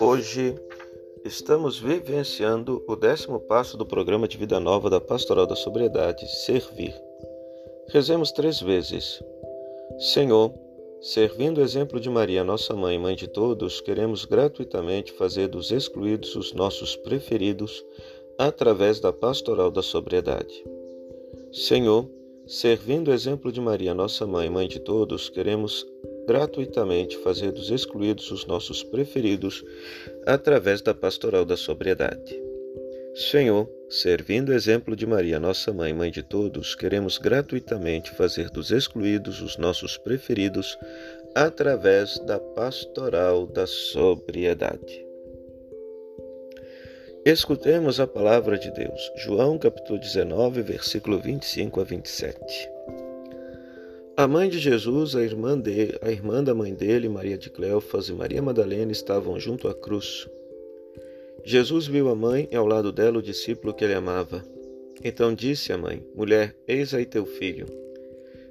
Hoje estamos vivenciando o décimo passo do programa de vida nova da Pastoral da Sobriedade, Servir. Rezemos três vezes. Senhor, servindo o exemplo de Maria, nossa mãe, mãe de todos, queremos gratuitamente fazer dos excluídos os nossos preferidos através da Pastoral da Sobriedade. Senhor, servindo o exemplo de Maria, nossa mãe, mãe de todos, queremos gratuitamente fazer dos excluídos os nossos preferidos através da pastoral da sobriedade. Senhor, servindo o exemplo de Maria, nossa mãe, mãe de todos, queremos gratuitamente fazer dos excluídos os nossos preferidos através da pastoral da sobriedade. Escutemos a palavra de Deus. João capítulo 19, versículo 25 a 27. A mãe de Jesus, a irmã, de, a irmã da mãe dele, Maria de Cleofas e Maria Madalena estavam junto à cruz. Jesus viu a mãe e ao lado dela o discípulo que ele amava. Então disse à mãe: Mulher, eis aí teu filho.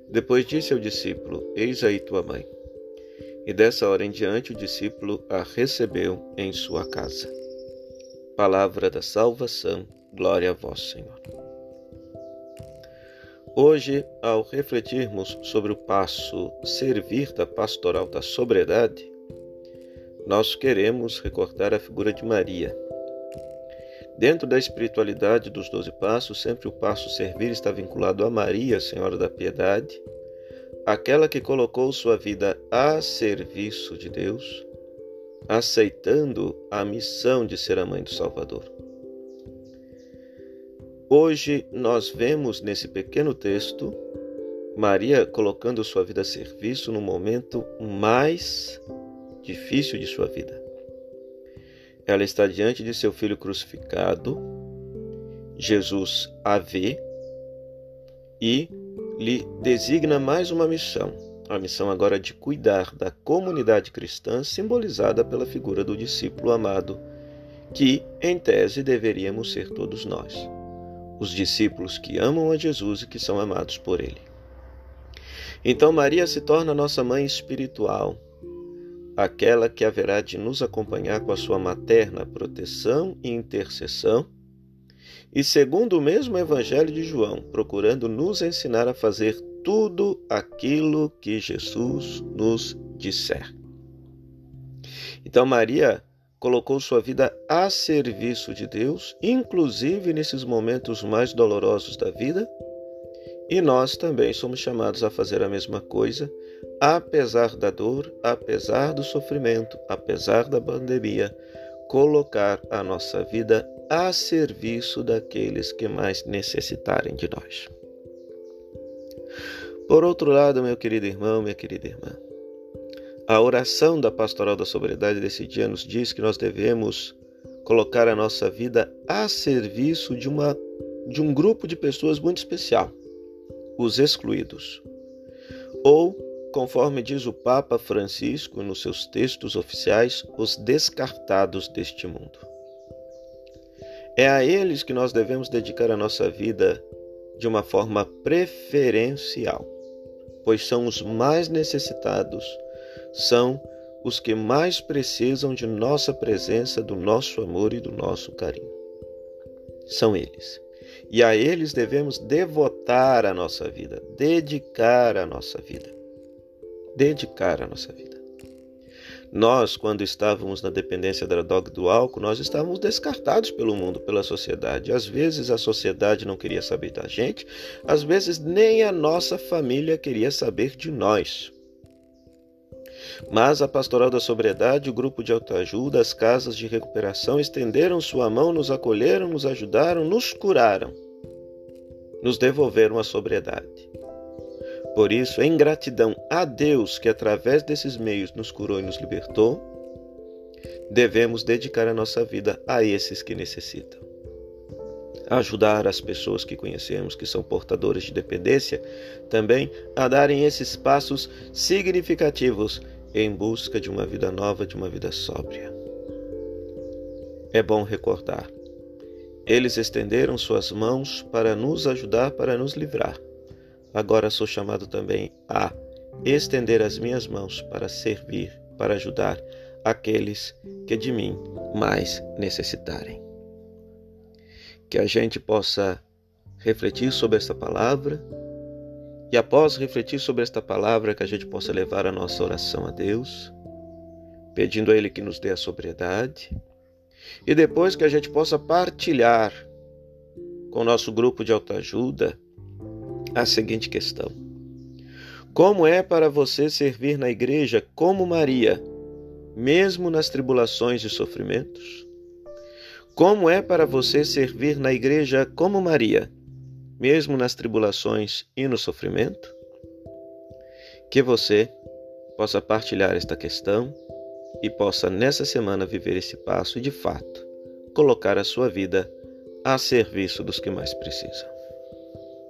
Depois disse ao discípulo: Eis aí tua mãe. E dessa hora em diante o discípulo a recebeu em sua casa. Palavra da salvação, glória a vós, Senhor. Hoje, ao refletirmos sobre o passo servir da pastoral da sobriedade, nós queremos recordar a figura de Maria. Dentro da espiritualidade dos doze passos, sempre o passo servir está vinculado a Maria, Senhora da Piedade, aquela que colocou sua vida a serviço de Deus, aceitando a missão de ser a mãe do Salvador. Hoje nós vemos nesse pequeno texto Maria colocando sua vida a serviço no momento mais difícil de sua vida. Ela está diante de seu filho crucificado, Jesus a vê e lhe designa mais uma missão, a missão agora de cuidar da comunidade cristã simbolizada pela figura do discípulo amado, que, em tese, deveríamos ser todos nós os discípulos que amam a Jesus e que são amados por Ele. Então, Maria se torna nossa mãe espiritual, aquela que haverá de nos acompanhar com a sua materna proteção e intercessão, e segundo o mesmo Evangelho de João, procurando nos ensinar a fazer tudo aquilo que Jesus nos disser. Então, Maria colocou sua vida a serviço de Deus, inclusive nesses momentos mais dolorosos da vida, e nós também somos chamados a fazer a mesma coisa, apesar da dor, apesar do sofrimento, apesar da pandemia, colocar a nossa vida a serviço daqueles que mais necessitarem de nós. Por outro lado, meu querido irmão, minha querida irmã, a oração da Pastoral da Sobriedade desse dia nos diz que nós devemos colocar a nossa vida a serviço de, uma, de um grupo de pessoas muito especial, os excluídos. Ou, conforme diz o Papa Francisco nos seus textos oficiais, os descartados deste mundo. É a eles que nós devemos dedicar a nossa vida de uma forma preferencial, pois são os mais necessitados são os que mais precisam de nossa presença, do nosso amor e do nosso carinho. São eles. E a eles devemos devotar a nossa vida, dedicar a nossa vida. Dedicar a nossa vida. Nós, quando estávamos na dependência da droga do álcool, nós estávamos descartados pelo mundo, pela sociedade. Às vezes a sociedade não queria saber da gente, às vezes nem a nossa família queria saber de nós. Mas a Pastoral da Sobriedade, o grupo de autoajuda, as casas de recuperação estenderam sua mão, nos acolheram, nos ajudaram, nos curaram, nos devolveram a sobriedade. Por isso, em gratidão a Deus que através desses meios nos curou e nos libertou, devemos dedicar a nossa vida a esses que necessitam. Ajudar as pessoas que conhecemos que são portadoras de dependência também a darem esses passos significativos em busca de uma vida nova, de uma vida sóbria. É bom recordar. Eles estenderam suas mãos para nos ajudar, para nos livrar. Agora sou chamado também a estender as minhas mãos para servir, para ajudar aqueles que de mim mais necessitarem. Que a gente possa refletir sobre esta palavra e após refletir sobre esta palavra que a gente possa levar a nossa oração a Deus, pedindo a ele que nos dê a sobriedade, e depois que a gente possa partilhar com o nosso grupo de autoajuda a seguinte questão: Como é para você servir na igreja como Maria, mesmo nas tribulações e sofrimentos? Como é para você servir na igreja como Maria, mesmo nas tribulações e no sofrimento? Que você possa partilhar esta questão e possa nessa semana viver esse passo e de fato colocar a sua vida a serviço dos que mais precisam.